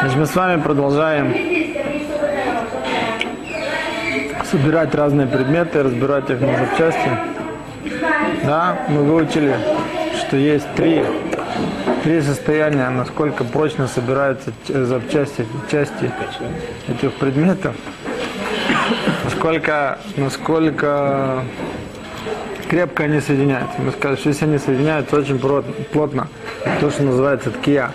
Значит, мы с вами продолжаем собирать разные предметы, разбирать их на запчасти. Да, мы выучили, что есть три, три состояния, насколько прочно собираются ч- запчасти, части этих предметов, насколько, насколько крепко они соединяются. Мы сказали, что если они соединяются очень плот- плотно, то, что называется ткия,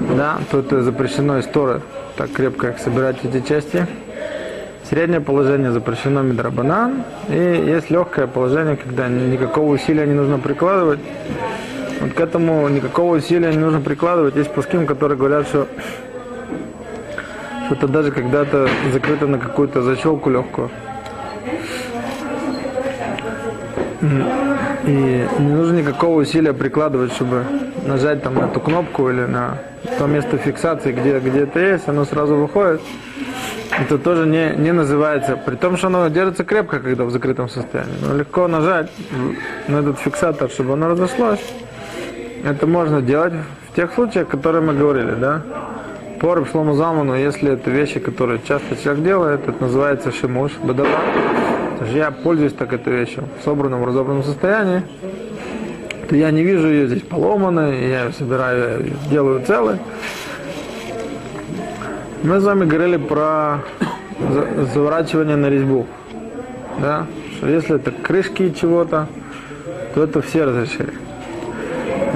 да, то это запрещено из Торы, так крепко их собирать эти части. Среднее положение запрещено медрабанан, и есть легкое положение, когда никакого усилия не нужно прикладывать. Вот к этому никакого усилия не нужно прикладывать. Есть пуским, которые говорят, что что-то даже когда-то закрыто на какую-то защелку легкую. И не нужно никакого усилия прикладывать, чтобы нажать там на эту кнопку или на то место фиксации, где, где это есть, оно сразу выходит. Это тоже не, не называется, при том, что оно держится крепко, когда в закрытом состоянии. Но легко нажать на этот фиксатор, чтобы оно разошлось. Это можно делать в тех случаях, которые мы говорили, да? По Рабшлому Залману, если это вещи, которые часто человек делает, это называется шимуш, бадава. То есть я пользуюсь так этой вещью в собранном, разобранном состоянии, то я не вижу ее здесь поломанной, я ее собираю, делаю целой. Мы с вами говорили про за- заворачивание на резьбу. Да? Что если это крышки чего-то, то это все разрешили.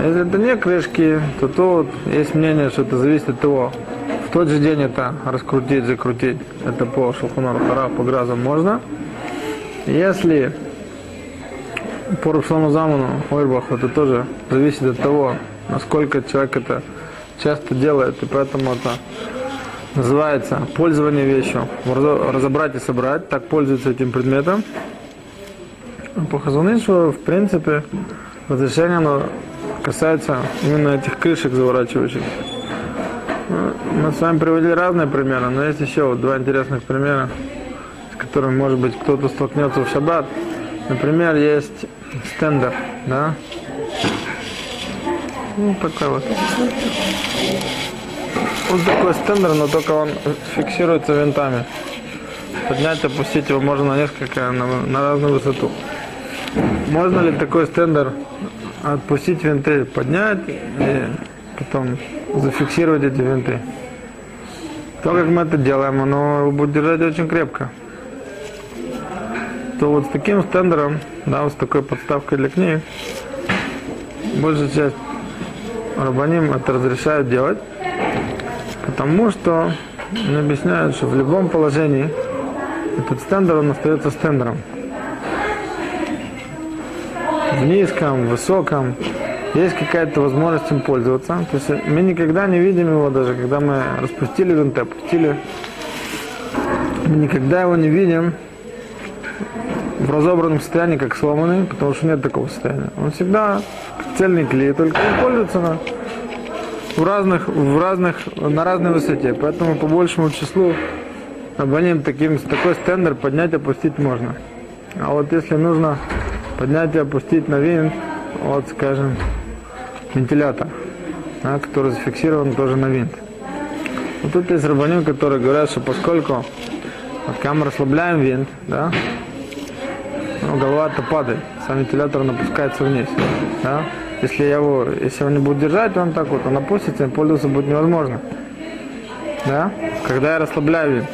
Если это не крышки, то тут есть мнение, что это зависит от того, в тот же день это раскрутить, закрутить, это по шелхунару хара, по гразам можно. Если по Рубшлому Заману, Ойрбах, это тоже зависит от того, насколько человек это часто делает, и поэтому это называется пользование вещью. Разо- Разобрать и собрать, так пользуются этим предметом. По Хазунышу, в принципе, разрешение оно касается именно этих крышек заворачивающих. Мы с вами приводили разные примеры, но есть еще вот два интересных примера, с которыми, может быть, кто-то столкнется в шаббат. Например, есть стендер, да? Ну, такой вот. Вот такой стендер, но только он фиксируется винтами. Поднять, опустить его можно на несколько, на, на разную высоту. Можно ли такой стендер отпустить винты, поднять и потом зафиксировать эти винты? То, как мы это делаем, оно будет держать очень крепко. То вот с таким стендером, да, вот с такой подставкой для книг, большая часть рабаним это разрешают делать, потому что они объясняют, что в любом положении этот стендер, он остается стендером. В низком, в высоком, есть какая-то возможность им пользоваться. То есть мы никогда не видим его, даже когда мы распустили винты, опустили, мы никогда его не видим в разобранном состоянии, как сломанный, потому что нет такого состояния. Он всегда цельный клей, только он пользуется на, в разных, в разных, на разной высоте. Поэтому по большему числу абонент таким, такой стендер поднять и опустить можно. А вот если нужно поднять и опустить на винт, вот скажем, вентилятор, да, который зафиксирован тоже на винт. Вот тут есть рабаним, которые говорят, что поскольку вот, когда мы расслабляем винт, да, ну, голова-то падает, сам вентилятор он опускается вниз. Да? Если я его, если он не будет держать, он так вот, он опустится, и пользоваться будет невозможно. Да? Когда я расслабляю винт,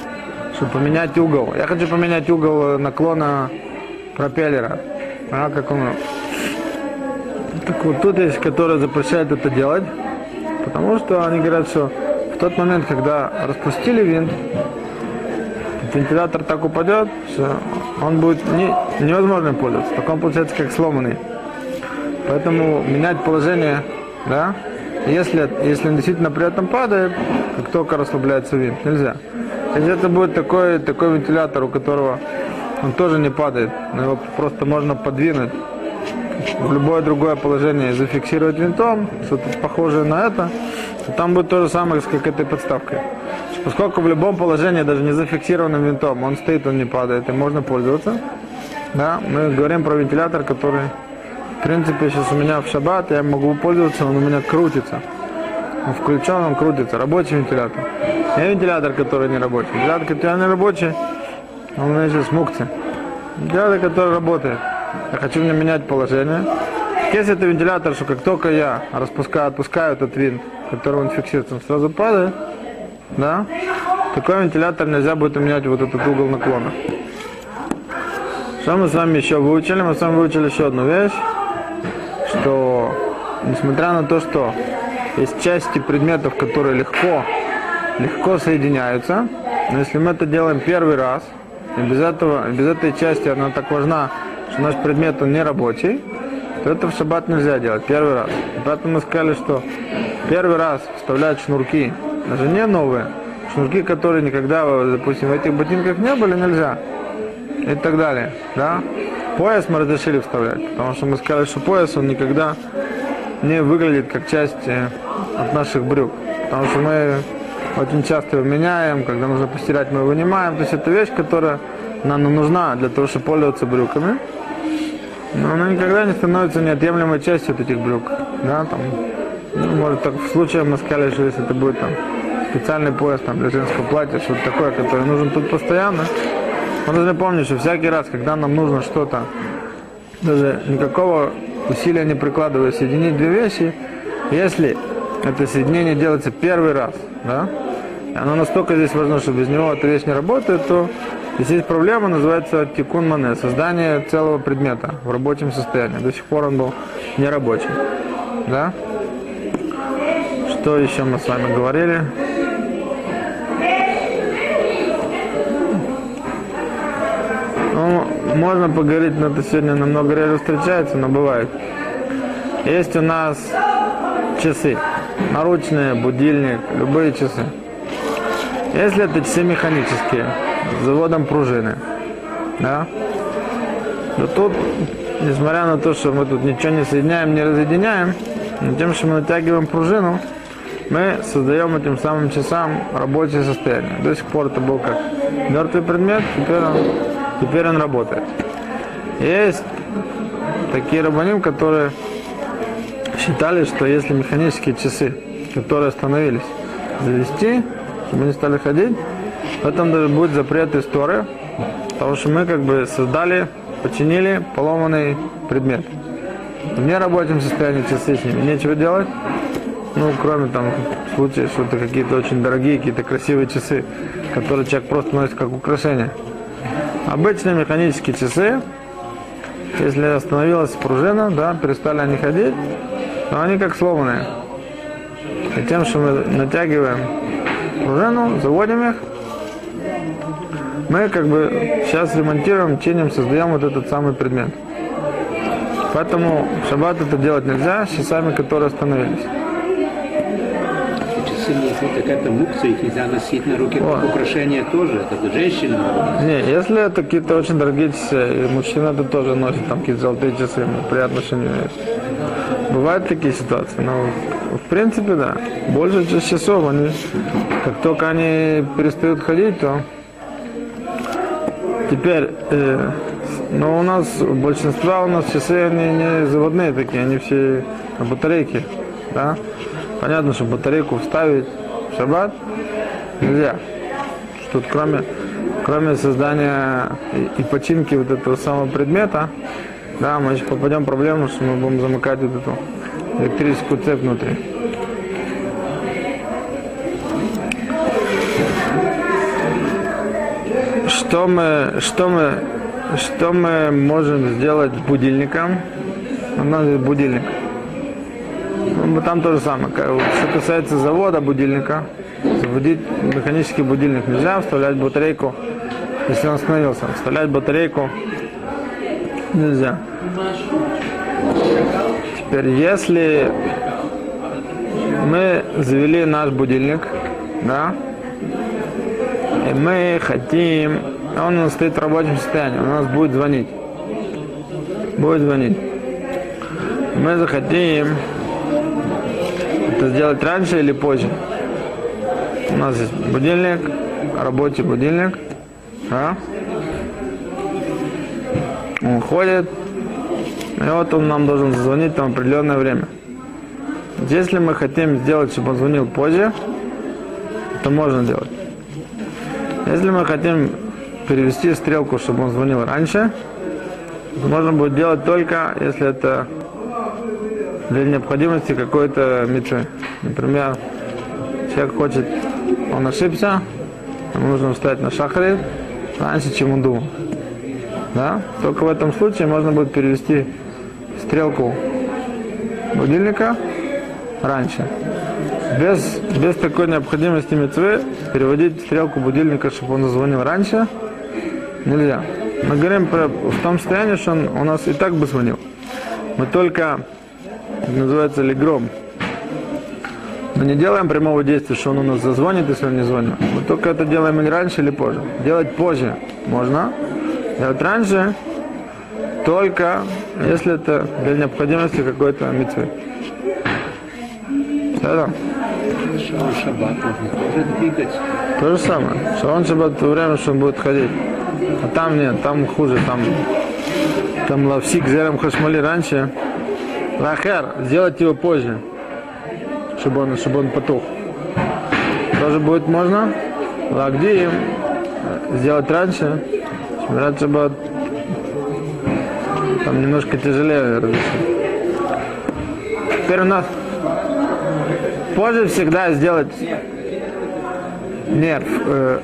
чтобы поменять угол. Я хочу поменять угол наклона пропеллера. А, как он... Так вот тут есть, которые запрещают это делать, потому что они говорят, что в тот момент, когда распустили винт, вентилятор так упадет, что он будет не, невозможно пользоваться. Так он получается как сломанный. Поэтому менять положение, да, если, если он действительно при этом падает, как только расслабляется винт, нельзя. Если это будет такой, такой вентилятор, у которого он тоже не падает, но его просто можно подвинуть в любое другое положение зафиксировать винтом, что-то похожее на это, то там будет то же самое, как этой подставкой. Поскольку в любом положении, даже не зафиксированным винтом, он стоит, он не падает, и можно пользоваться. Да, мы говорим про вентилятор, который, в принципе, сейчас у меня в шаббат, я могу пользоваться, он у меня крутится. Он включен, он крутится. Рабочий вентилятор. Не вентилятор, который не рабочий. Вентилятор, который не рабочий, он значит смукция. Вентилятор, который работает. Я хочу мне менять положение. Если это вентилятор, что как только я распускаю, отпускаю этот винт, который он фиксируется, он сразу падает, да, такой вентилятор нельзя будет менять вот этот угол наклона. Что мы с вами еще выучили? Мы с вами выучили еще одну вещь, что несмотря на то, что есть части предметов, которые легко, легко соединяются, но если мы это делаем первый раз, и без этого, без этой части она так важна, что наш предмет он не рабочий, то это в шаббат нельзя делать первый раз. Поэтому мы сказали, что первый раз вставлять шнурки, даже не новые, шнурки, которые никогда, допустим, в этих ботинках не были, нельзя. И так далее. Да? Пояс мы разрешили вставлять, потому что мы сказали, что пояс он никогда не выглядит как часть э, от наших брюк. Потому что мы очень часто его меняем, когда нужно постирать, мы его вынимаем. То есть это вещь, которая нам нужна для того, чтобы пользоваться брюками. Но она никогда не становится неотъемлемой частью от этих брюк. Да, там, ну, может, так в случае мы сказали, что если это будет там специальный пояс там, для женского платья, что-то такое, которое нужен тут постоянно, мы должны помнить, что всякий раз, когда нам нужно что-то, даже никакого усилия не прикладывая, соединить две вещи, если это соединение делается первый раз, да, оно настолько здесь важно, что без него эта вещь не работает, то здесь есть проблема, называется тикун мане, создание целого предмета в рабочем состоянии. До сих пор он был нерабочий. Да? Что еще мы с вами говорили? Ну, можно поговорить, но это сегодня намного реже встречается, но бывает. Есть у нас часы, наручные, будильник, любые часы. Если это часы механические, с заводом пружины, да, то тут, несмотря на то, что мы тут ничего не соединяем, не разъединяем, но тем, что мы натягиваем пружину, мы создаем этим самым часам рабочее состояние. До сих пор это был как мертвый предмет, теперь он, теперь он работает. Есть такие рабаним, которые считали, что если механические часы, которые остановились, завести, чтобы они стали ходить, в этом даже будет запрет истории, потому что мы как бы создали, починили поломанный предмет. В нерабочем состоянии часы с ними нечего делать, ну, кроме там случаев, что это какие-то очень дорогие, какие-то красивые часы, которые человек просто носит как украшение. Обычные механические часы, если остановилась пружина, да, перестали они ходить, но они как сломанные. И тем, что мы натягиваем пружину, заводим их, мы как бы сейчас ремонтируем, чиним, создаем вот этот самый предмет. Поэтому в шаббат это делать нельзя с часами, которые остановились. Если какая-то мукция, их нельзя носить на руке, О. как украшение тоже, это женщина. Не, если это какие-то очень дорогие часы, и мужчина это тоже носит там какие-то золотые часы, ему приятно, что не есть. Бывают такие ситуации, но в принципе, да. Больше часов, они, как только они перестают ходить, то теперь, э, но у нас, большинства у нас часы, они не заводные такие, они все на батарейке, да. Понятно, что батарейку вставить в шаббат нельзя. Что Тут кроме, кроме создания и, и починки вот этого самого предмета, да, мы еще попадем в проблему, что мы будем замыкать вот эту электрическую цепь внутри. Что мы, что мы, что мы можем сделать с будильником? У нас есть будильник. Ну, Там то же самое. Что касается завода будильника, заводить механический будильник нельзя, вставлять батарейку, если он остановился, вставлять батарейку нельзя. Теперь, если мы завели наш будильник, да, и мы хотим, он у нас стоит в рабочем состоянии, у нас будет звонить, будет звонить. Мы захотим это сделать раньше или позже. У нас есть будильник, рабочий будильник, да? Он ходит, и вот он нам должен зазвонить там определенное время. Если мы хотим сделать, чтобы он звонил позже, то можно делать. Если мы хотим перевести стрелку, чтобы он звонил раньше, то можно будет делать только, если это для необходимости какой-то митцвы. Например, человек хочет, он ошибся, ему нужно встать на шахре раньше, чем он думал. Да? Только в этом случае можно будет перевести стрелку будильника раньше. Без, без такой необходимости мецвы переводить стрелку будильника, чтобы он зазвонил раньше, нельзя. Мы говорим про, в том состоянии, что он у нас и так бы звонил. Мы только, называется легром, мы не делаем прямого действия, что он у нас зазвонит, если он не звонит. Мы только это делаем или раньше, или позже. Делать позже можно. Делать раньше только если это для необходимости какой-то митцвы. Это то же самое. Шалон шаббат в то время, что он будет ходить. А там нет, там хуже, там, там лавсик зерем хашмали раньше. Лахер, сделать его позже, чтобы он, чтобы он потух. Тоже будет можно. Лагдием сделать раньше. Шмират шаббат там немножко тяжелее. Теперь у нас позже всегда сделать нерв. э,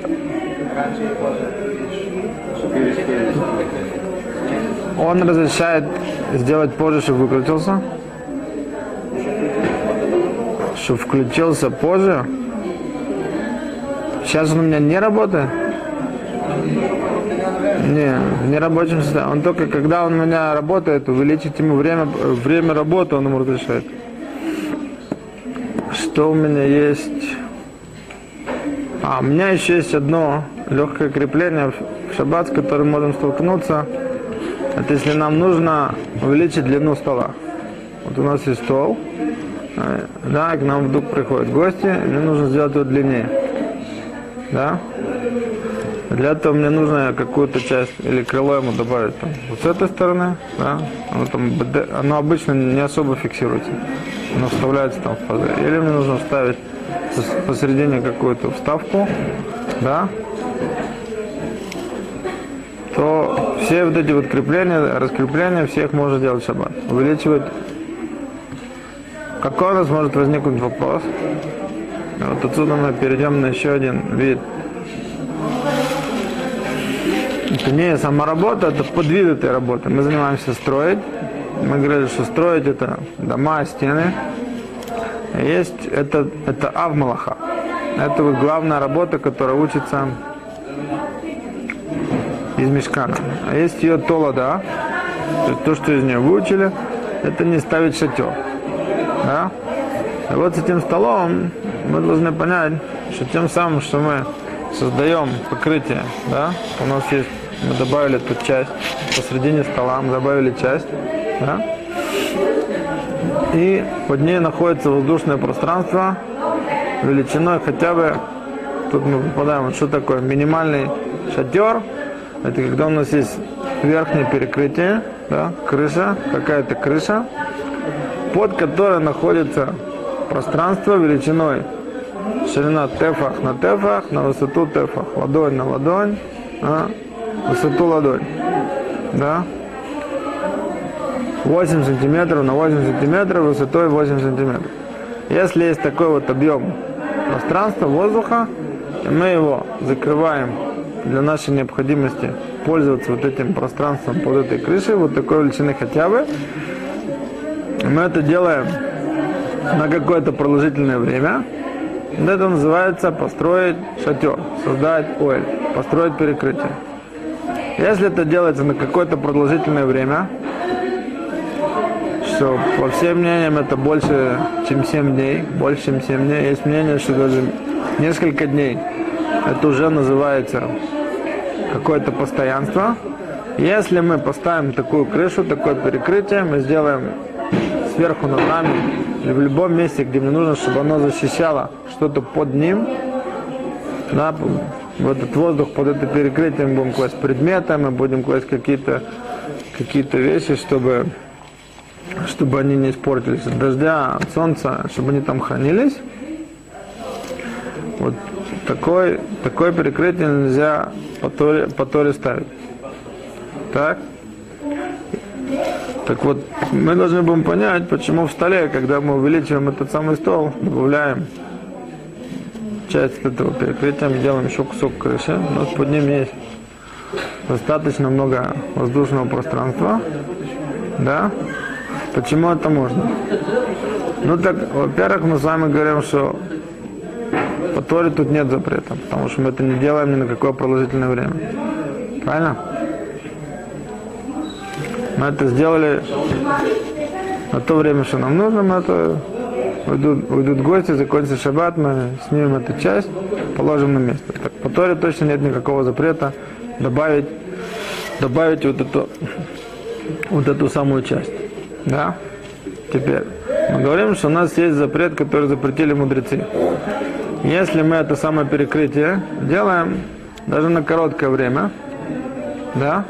он разрешает сделать позже, чтобы выключился. Чтобы включился позже. Сейчас он у меня не работает. Не, в нерабочем состоянии. Он только когда он у меня работает, увеличить ему время, время работы, он ему разрешает. Что у меня есть? А, у меня еще есть одно легкое крепление в шаббат, с которым можем столкнуться. Это если нам нужно увеличить длину стола. Вот у нас есть стол, э, да, и к нам вдруг приходят гости, мне нужно сделать его длиннее. Да? Для этого мне нужно какую-то часть или крыло ему добавить там, вот с этой стороны, да, оно, там, оно обычно не особо фиксируется, оно вставляется там в пазы. Или мне нужно вставить пос- посередине какую-то вставку, да, то все вот эти вот крепления, раскрепления, всех можно делать в шаббат. Увеличивать. Какой у нас может возникнуть вопрос? Вот отсюда мы перейдем на еще один вид это не сама работа, это подвид этой работы. Мы занимаемся строить. Мы говорили, что строить это дома, стены. Есть это, это авмалаха. Это вот главная работа, которая учится из мешкана. А есть ее толода, то, есть то, что из нее выучили, это не ставить шатер. Да? И вот с этим столом мы должны понять, что тем самым, что мы создаем покрытие, да, у нас есть, мы добавили тут часть, посередине стола мы добавили часть, да, и под ней находится воздушное пространство величиной хотя бы, тут мы попадаем, что такое минимальный шатер, это когда у нас есть верхнее перекрытие, да, крыша, какая-то крыша, под которой находится пространство величиной ширина тефах на тефах, на высоту тефах, ладонь на ладонь, а, высоту ладонь, да, 8 сантиметров на 8 сантиметров, высотой 8 сантиметров. Если есть такой вот объем пространства, воздуха, мы его закрываем для нашей необходимости пользоваться вот этим пространством под этой крышей, вот такой величины хотя бы. Мы это делаем на какое-то продолжительное время. Это называется построить шатер, создать оэль, построить перекрытие. Если это делается на какое-то продолжительное время, что по всем мнениям это больше, чем 7 дней, больше, чем 7 дней, есть мнение, что даже несколько дней, это уже называется какое-то постоянство. Если мы поставим такую крышу, такое перекрытие, мы сделаем сверху над нами, или в любом месте, где мне нужно, чтобы оно защищало что-то под ним, да, в этот воздух под это перекрытие мы будем класть предметы, мы будем класть какие-то какие вещи, чтобы чтобы они не испортились от дождя, от солнца, чтобы они там хранились. Вот такой, такое перекрытие нельзя по Торе, по Торе ставить. Так? Так вот, мы должны будем понять, почему в столе, когда мы увеличиваем этот самый стол, добавляем часть этого перекрытия, мы делаем еще кусок крыши, у нас под ним есть достаточно много воздушного пространства, да? Почему это можно? Ну так, во-первых, мы с вами говорим, что по Торе тут нет запрета, потому что мы это не делаем ни на какое продолжительное время. Правильно? Мы это сделали на то время, что нам нужно, мы это уйдут, уйдут гости, закончится шаббат, мы снимем эту часть, положим на место. Так, по Торе точно нет никакого запрета добавить, добавить вот эту, вот эту самую часть. Да? Теперь мы говорим, что у нас есть запрет, который запретили мудрецы. Если мы это самое перекрытие делаем даже на короткое время, да,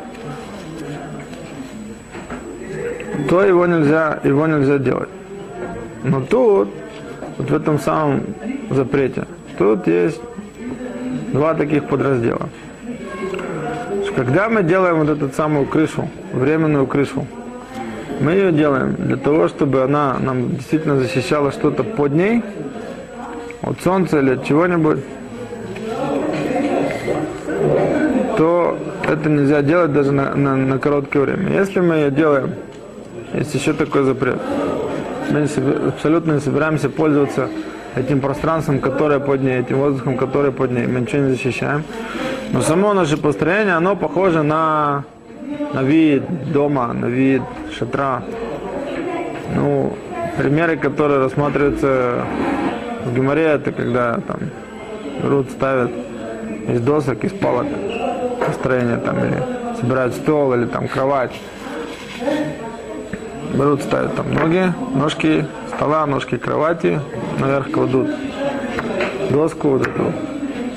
то его нельзя, его нельзя делать. Но тут, вот в этом самом запрете, тут есть два таких подраздела. Когда мы делаем вот эту самую крышу, временную крышу, мы ее делаем для того, чтобы она нам действительно защищала что-то под ней, от солнца или от чего-нибудь, то это нельзя делать даже на, на, на короткое время. Если мы ее делаем, есть еще такой запрет, мы абсолютно не собираемся пользоваться этим пространством, которое под ней, этим воздухом, который под ней, мы ничего не защищаем. Но само наше построение, оно похоже на, на вид дома, на вид шатра. Ну, примеры, которые рассматриваются в Гимаре, это когда там берут, ставят из досок, из палок построение там, или собирают стол, или там кровать. Берут, ставят там ноги, ножки стола, ножки кровати, наверх кладут доску, вот эту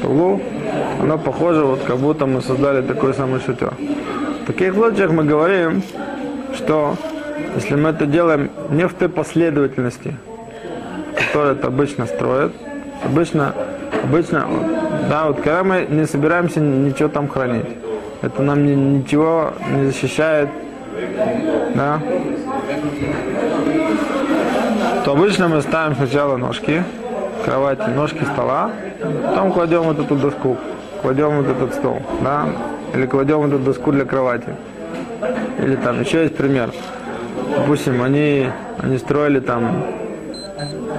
полу, оно похоже, вот как будто мы создали такой самый шатер. В таких случаях мы говорим, что если мы это делаем не в той последовательности, это обычно строят, обычно, обычно, да, вот когда мы не собираемся ничего там хранить, это нам ни, ничего не защищает, да, то обычно мы ставим сначала ножки, кровати, ножки стола, потом кладем вот эту доску, кладем вот этот стол, да, или кладем эту доску для кровати. Или там еще есть пример. Допустим, они, они строили там,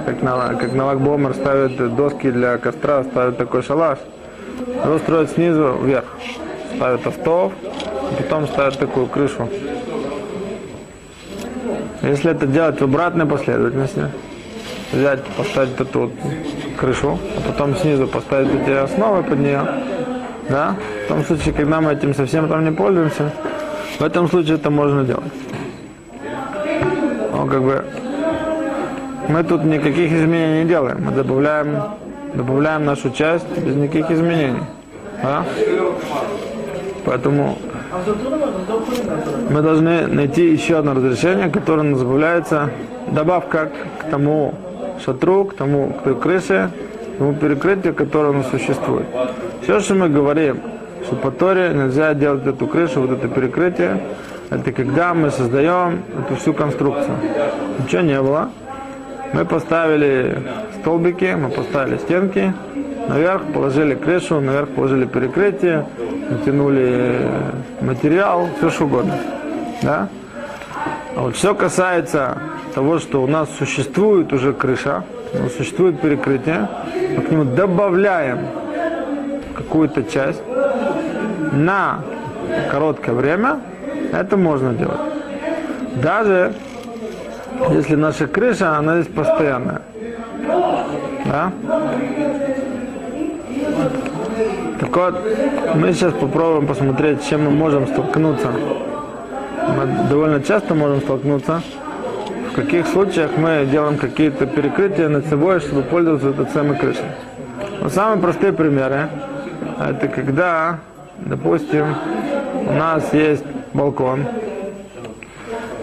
как на, как на Лагбомер ставят доски для костра, ставят такой шалаш. Его строят снизу вверх. Ставят остов, потом ставят такую крышу. Если это делать в обратной последовательности, взять, поставить эту вот крышу, а потом снизу поставить эти основы под нее, да, в том случае, когда мы этим совсем там не пользуемся, в этом случае это можно делать. Но как бы мы тут никаких изменений не делаем, мы добавляем, добавляем нашу часть без никаких изменений. Да? Поэтому мы должны найти еще одно разрешение, которое называется добавка к тому шатру, к тому, к той крыше, к тому перекрытию, которое у нас существует. Все, что мы говорим, что по Торе нельзя делать эту крышу, вот это перекрытие, это когда мы создаем эту всю конструкцию. Ничего не было. Мы поставили столбики, мы поставили стенки, наверх положили крышу, наверх положили перекрытие, натянули материал, все что угодно. Да? А вот все касается того, что у нас существует уже крыша, у нас существует перекрытие, мы к нему добавляем какую-то часть на короткое время, это можно делать. Даже если наша крыша, она здесь постоянная. Да? Так вот, мы сейчас попробуем посмотреть, чем мы можем столкнуться. Мы довольно часто можем столкнуться. В каких случаях мы делаем какие-то перекрытия над собой, чтобы пользоваться этой самой крышей. Но самые простые примеры, это когда, допустим, у нас есть балкон,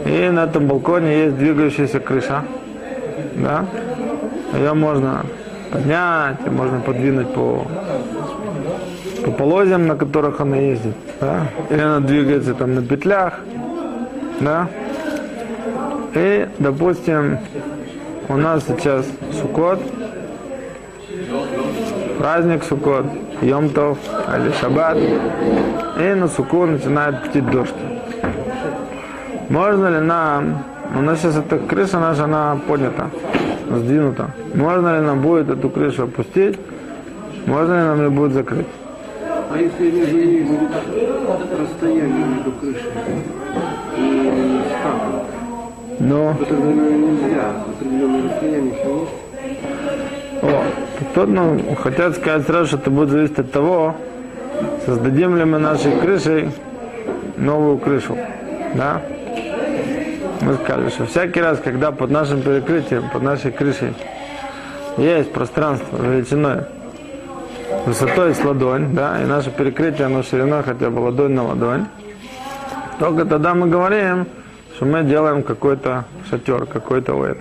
И на этом балконе есть двигающаяся крыша. Да? Ее можно поднять, можно подвинуть по, по полозьям, на которых она ездит. Да? Или она двигается там на петлях. Да? И, допустим, у нас сейчас Сукот, праздник Сукот, Йомтов или Шаббат, и на Суку начинает птить дождь. Можно ли нам, у нас сейчас эта крыша наша, она поднята, сдвинута. Можно ли нам будет эту крышу опустить? Можно ли нам ее будет закрыть? А если ними будет расстояние между крышей и скафом, Но, то тогда нельзя. Определенное расстояние еще есть. о, тут ну, хотят сказать сразу, что это будет зависеть от того, создадим ли мы нашей крышей новую крышу. Да? Мы сказали, что всякий раз, когда под нашим перекрытием, под нашей крышей есть пространство величиной высотой с ладонь, да, и наше перекрытие, оно шириной хотя бы ладонь на ладонь, только тогда мы говорим, что мы делаем какой-то шатер, какой-то уэт.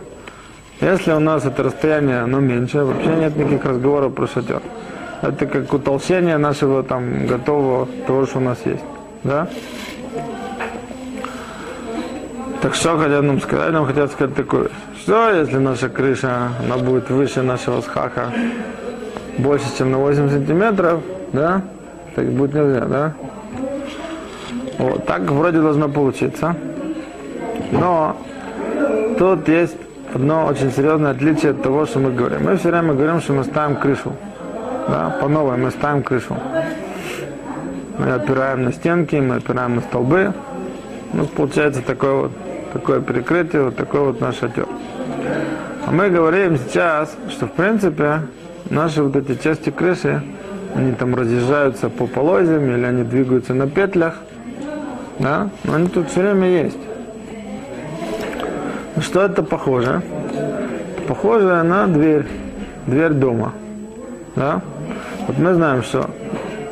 Если у нас это расстояние, оно меньше, вообще нет никаких разговоров про шатер. Это как утолщение нашего там готового того, что у нас есть. Да? Так что хотят нам сказать? Нам хотят сказать такое, что если наша крыша, она будет выше нашего схаха, больше, чем на 8 сантиметров, да, так будет нельзя, да? Вот, так вроде должно получиться. Но тут есть одно очень серьезное отличие от того, что мы говорим. Мы все время говорим, что мы ставим крышу. Да, по новой мы ставим крышу. Мы опираем на стенки, мы опираем на столбы. У нас получается такое вот такое перекрытие, вот такой вот наш шатер. А мы говорим сейчас, что в принципе наши вот эти части крыши, они там разъезжаются по полозьям или они двигаются на петлях, да, но они тут все время есть. На Что это похоже? Похоже на дверь, дверь дома, да. Вот мы знаем, что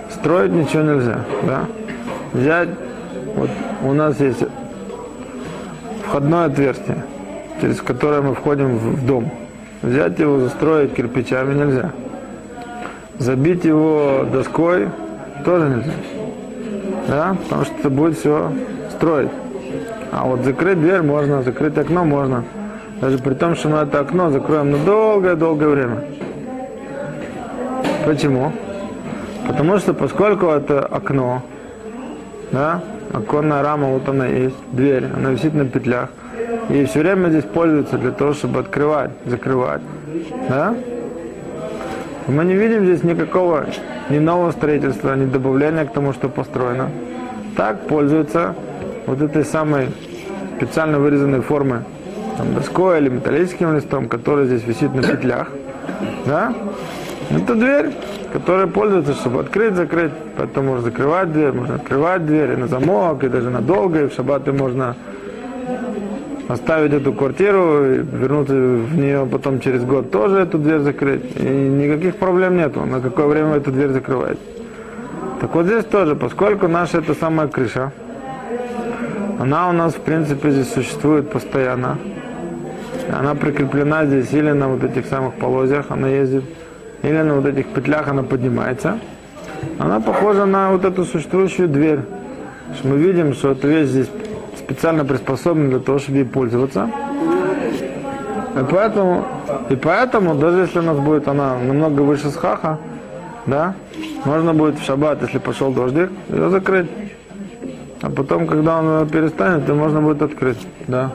строить ничего нельзя, да. Взять, вот у нас есть входное отверстие, через которое мы входим в дом. Взять его, застроить кирпичами нельзя. Забить его доской тоже нельзя. Да? Потому что это будет все строить. А вот закрыть дверь можно, закрыть окно можно. Даже при том, что мы это окно закроем на долгое-долгое время. Почему? Потому что поскольку это окно, да, оконная рама, вот она есть, дверь, она висит на петлях, и все время здесь пользуется для того, чтобы открывать, закрывать, да? Мы не видим здесь никакого ни нового строительства, ни добавления к тому, что построено. Так пользуются вот этой самой специально вырезанной формы там, доской или металлическим листом, который здесь висит на петлях. Да? Это дверь, которая пользуется, чтобы открыть, закрыть. Поэтому можно закрывать дверь, можно открывать дверь и на замок, и даже надолго, и в шаббаты можно оставить эту квартиру, и вернуться в нее потом через год тоже эту дверь закрыть. И никаких проблем нету, на какое время эту дверь закрывать. Так вот здесь тоже, поскольку наша это самая крыша, она у нас в принципе здесь существует постоянно. Она прикреплена здесь или на вот этих самых полозьях, она ездит, или на вот этих петлях она поднимается. Она похожа на вот эту существующую дверь. Что мы видим, что эта вещь здесь специально приспособлена для того, чтобы ей пользоваться. И поэтому, и поэтому, даже если у нас будет она намного выше схаха, да, можно будет в шаббат, если пошел дождик, ее закрыть. А потом, когда он перестанет, то можно будет открыть, да.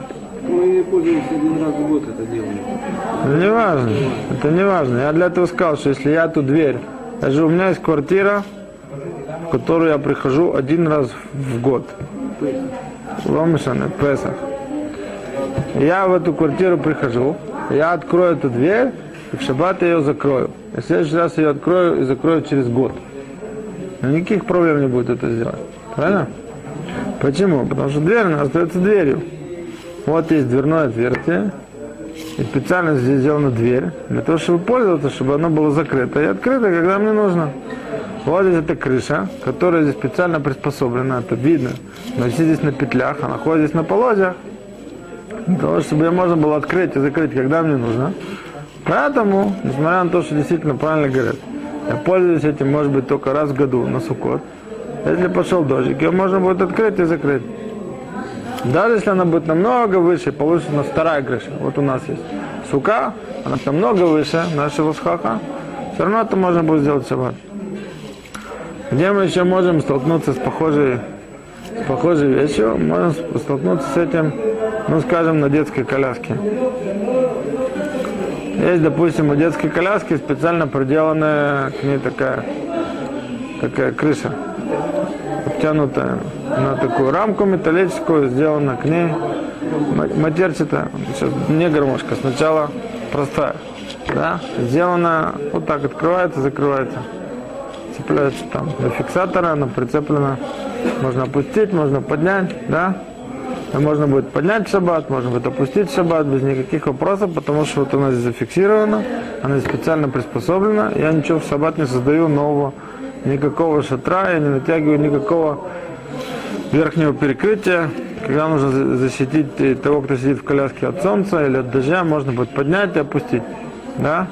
Мы пользуемся один раз в год это. Это не важно, это не важно. Я для этого сказал, что если я эту дверь, даже у меня есть квартира, в которую я прихожу один раз в год. Ломышаны, Песах. Я в эту квартиру прихожу, я открою эту дверь, и в шаббат я ее закрою. И в следующий раз я ее открою и закрою через год. Никаких проблем не будет это сделать. Правильно? Почему? Потому что дверь она остается дверью. Вот есть дверное отверстие, и специально здесь сделана дверь, для того, чтобы пользоваться, чтобы оно было закрыто и открыто, когда мне нужно. Вот здесь эта крыша, которая здесь специально приспособлена, это видно. Она висит здесь на петлях, она ходит здесь на полозьях, Для того, чтобы ее можно было открыть и закрыть, когда мне нужно. Поэтому, несмотря на то, что действительно правильно говорят, я пользуюсь этим, может быть, только раз в году на Суккот. Если пошел дождик, ее можно будет открыть и закрыть. Даже если она будет намного выше, получится у нас вторая крыша. Вот у нас есть сука, она намного выше нашего схаха. Все равно это можно будет сделать шаббат. Где мы еще можем столкнуться с похожей, с похожей вещью? Можем столкнуться с этим, ну скажем, на детской коляске. Есть, допустим, у детской коляски специально проделанная к ней такая, такая крыша, обтянутая на такую рамку металлическую, сделана к ней. Ма- матерчатая, сейчас не гармошка, сначала простая, да, сделана вот так, открывается, закрывается, цепляется там до фиксатора, она прицеплена, можно опустить, можно поднять, да, и можно будет поднять шаббат, можно будет опустить шаббат без никаких вопросов, потому что вот она здесь зафиксирована, она специально приспособлена. Я ничего в шаббат не создаю нового, никакого шатра, я не натягиваю никакого верхнего перекрытия. Когда нужно за- защитить э, того, кто сидит в коляске от солнца или от дождя, можно будет поднять и опустить. Да?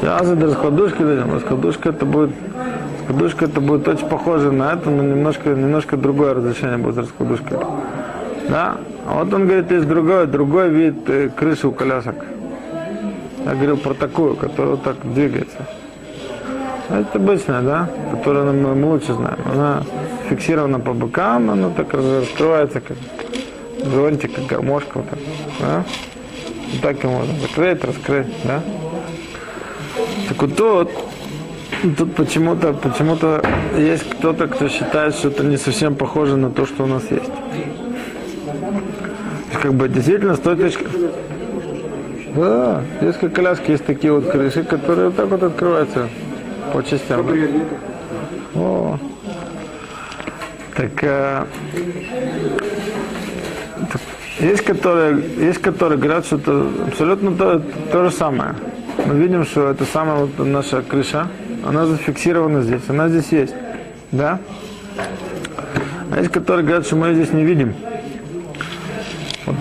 Сейчас до раскладушки дойдем. Раскладушка это будет раскладушка это будет очень похоже на это, но немножко, немножко другое разрешение будет с раскладушкой. Да? А вот он говорит, есть другой, другой вид э, крыши у колясок. Я говорил про такую, которая вот так двигается. Это обычная, да, которую мы, мы лучше знаем. Она фиксирована по бокам, она так раскрывается, как зонтик, как гармошка. Вот так, да? Вот так ее можно закрыть, раскрыть, да? Так вот тут, тут почему-то почему-то есть кто-то, кто считает, что это не совсем похоже на то, что у нас есть. То Как бы действительно с той точки... Да, есть как коляски, есть такие вот крыши, которые вот так вот открываются по частям. О. Так, э, так, есть которые, есть которые говорят, что это абсолютно то, то же самое. Мы видим, что это самая вот наша крыша, она зафиксирована здесь, она здесь есть, да? А есть которые говорят, что мы ее здесь не видим.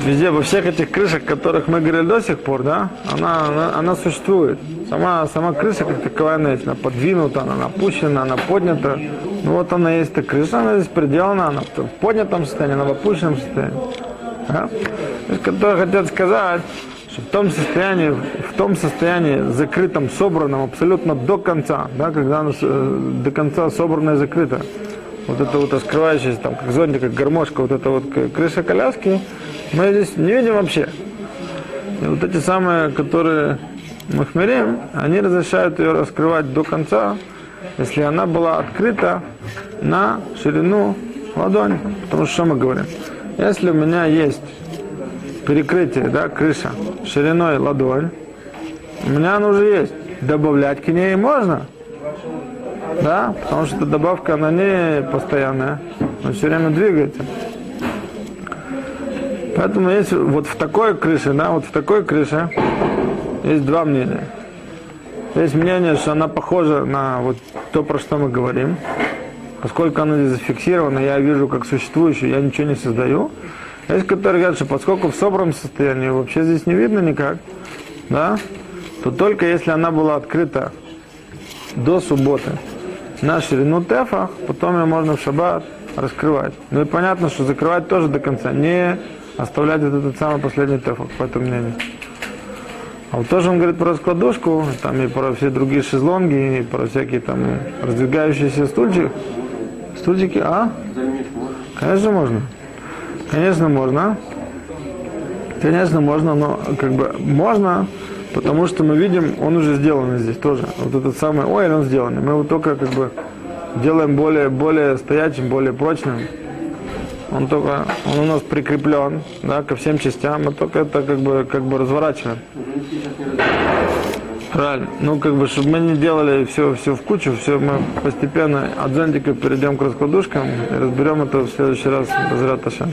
Везде, во всех этих крышах, которых мы говорили до сих пор, да, она, она, она существует. Сама, сама крыша как таковая, она есть, она подвинута, она опущена, она поднята. Ну вот она есть эта крыша, она здесь приделана, она в поднятом состоянии, она в опущенном состоянии. Да? То есть, которые хотят сказать, что в том состоянии, в том состоянии закрытом, собранном абсолютно до конца, да, когда оно э, до конца собрано и закрыто, вот это вот раскрывающаяся там, как зонтик, как гармошка, вот эта вот крыша коляски, мы здесь не видим вообще. И вот эти самые, которые махмерим, они разрешают ее раскрывать до конца, если она была открыта на ширину ладони. Потому что что мы говорим? Если у меня есть перекрытие, да, крыша шириной ладонь, у меня оно уже есть. Добавлять к ней можно. Да, потому что добавка, она не постоянная, она все время двигается. Поэтому есть вот в такой крыше, да, вот в такой крыше есть два мнения. Есть мнение, что она похожа на вот то, про что мы говорим. Поскольку она здесь зафиксирована, я вижу как существующую, я ничего не создаю. Есть, которые говорят, что поскольку в собранном состоянии вообще здесь не видно никак, да, то только если она была открыта до субботы на ширину тефа, потом ее можно в шаббат раскрывать. Ну и понятно, что закрывать тоже до конца, не оставлять вот этот самый последний тефах, по этому мнению. А вот тоже он говорит про раскладушку, там и про все другие шезлонги, и про всякие там раздвигающиеся стульчики. Стульчики, а? Конечно можно. Конечно можно. Конечно можно, но как бы можно, потому что мы видим, он уже сделан здесь тоже. Вот этот самый ой, он сделан. Мы его только как бы делаем более, более стоячим, более прочным. Он только, он у нас прикреплен, да, ко всем частям, мы только это как бы, как бы разворачиваем. Правильно. Ну, как бы, чтобы мы не делали все, все в кучу, все мы постепенно от зонтика перейдем к раскладушкам и разберем это в следующий раз без Раташа.